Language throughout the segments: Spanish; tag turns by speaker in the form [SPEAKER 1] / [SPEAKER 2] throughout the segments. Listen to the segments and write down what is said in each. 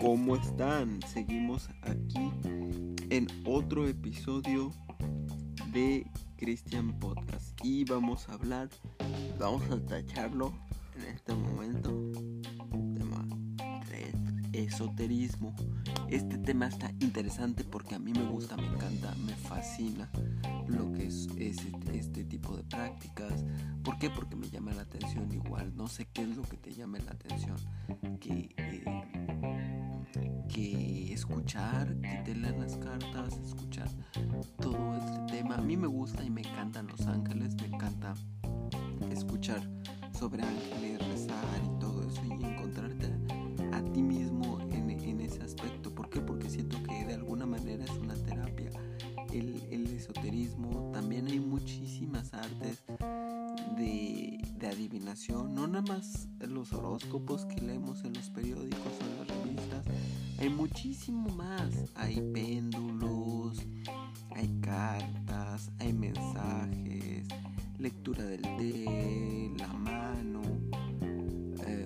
[SPEAKER 1] ¿cómo están? Seguimos aquí en otro episodio de Christian Podcast y vamos a hablar, vamos a tacharlo en este momento, tema esoterismo. Este tema está interesante porque a mí me gusta, me encanta, me fascina lo que es, este, este tipo de prácticas. ¿Por qué? Porque me llama la atención igual. No sé qué es lo que te llame la atención. Que escuchar, que te lean las cartas, escuchar todo este tema. A mí me gusta y me encantan los ángeles, me encanta escuchar sobre ángeles, rezar y todo eso y encontrarte a ti mismo en, ese aspecto. ¿Por qué? Porque siento que de alguna manera es una terapia. El, el esoterismo, también hay muchísimas artes de, adivinación, no nada más los horóscopos que leemos en los periódicos o en las revistas, hay muchísimo más. Hay péndulos, hay cartas, hay mensajes, lectura del té, la mano. Eh,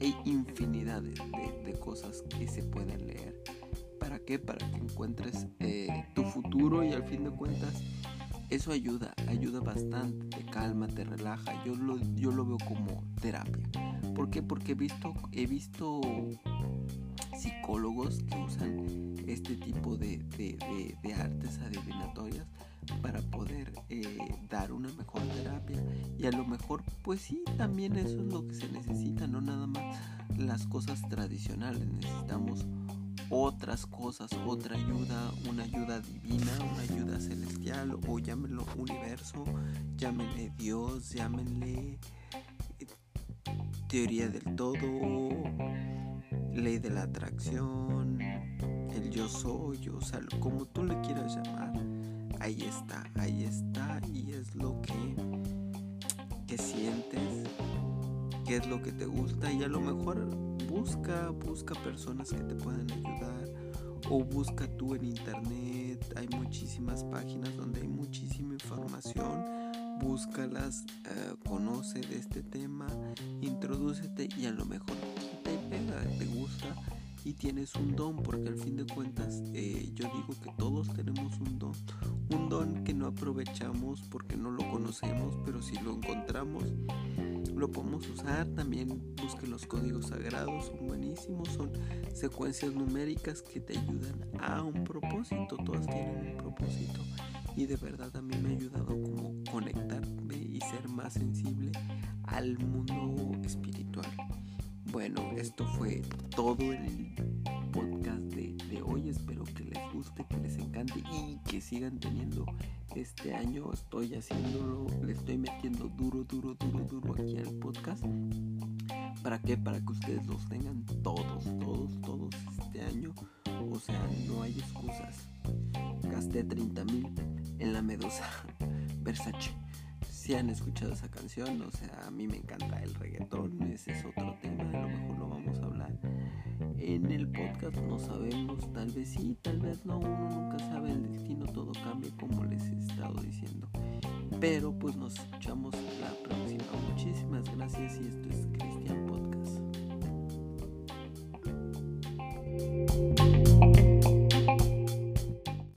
[SPEAKER 1] hay infinidad de, cosas que se pueden leer. ¿Para qué? Para que encuentres eh, tu futuro y al fin de cuentas eso ayuda, ayuda bastante, te calma, te relaja. Yo lo, yo lo veo como terapia. ¿Por qué? Porque he visto, he visto psicólogos que usan este tipo de, artes adivinatorias para poder eh, dar una mejor terapia y a lo mejor pues sí también eso es lo que se necesita no nada más las cosas tradicionales necesitamos otras cosas otra ayuda una ayuda divina una ayuda o llámenlo universo llámenle Dios llámenle eh, teoría del todo ley de la atracción, el yo soy, o sea, como tú le quieras llamar, ahí está, ahí está y es lo que, que sientes, qué es lo que te gusta y a lo mejor busca, busca personas que te puedan ayudar o busca tú en internet, hay muchísimas páginas donde hay muchísima información búscalas, eh, conoce de este tema, introdúcete y a lo mejor te pega, te gusta y tienes un don, porque al fin de cuentas eh, yo digo que todos tenemos un don, aprovechamos porque no lo conocemos, pero si lo encontramos lo podemos usar. También busque los códigos sagrados, son buenísimos, son secuencias numéricas que te ayudan a un propósito, todas tienen un propósito y de verdad a mí me ha ayudado como conectarme y ser más sensible al mundo espiritual. Bueno, esto fue todo el podcast de, hoy. Espero que les guste, que les encante y que sigan teniendo este año. Estoy haciéndolo, le estoy metiendo duro, duro, duro, duro aquí al podcast. ¿Para qué? Para que ustedes los tengan todos, todos, todos este año. O sea, no hay excusas. Gasté 30 mil en la Medusa Versace. Si han escuchado esa canción, o sea, a mí me encanta el reggaetón, ese es otro tema, a lo mejor lo vamos a hablar en el podcast, no sabemos, tal vez sí, tal vez no, uno nunca sabe, el Pero pues nos escuchamos la próxima. Muchísimas gracias y estoy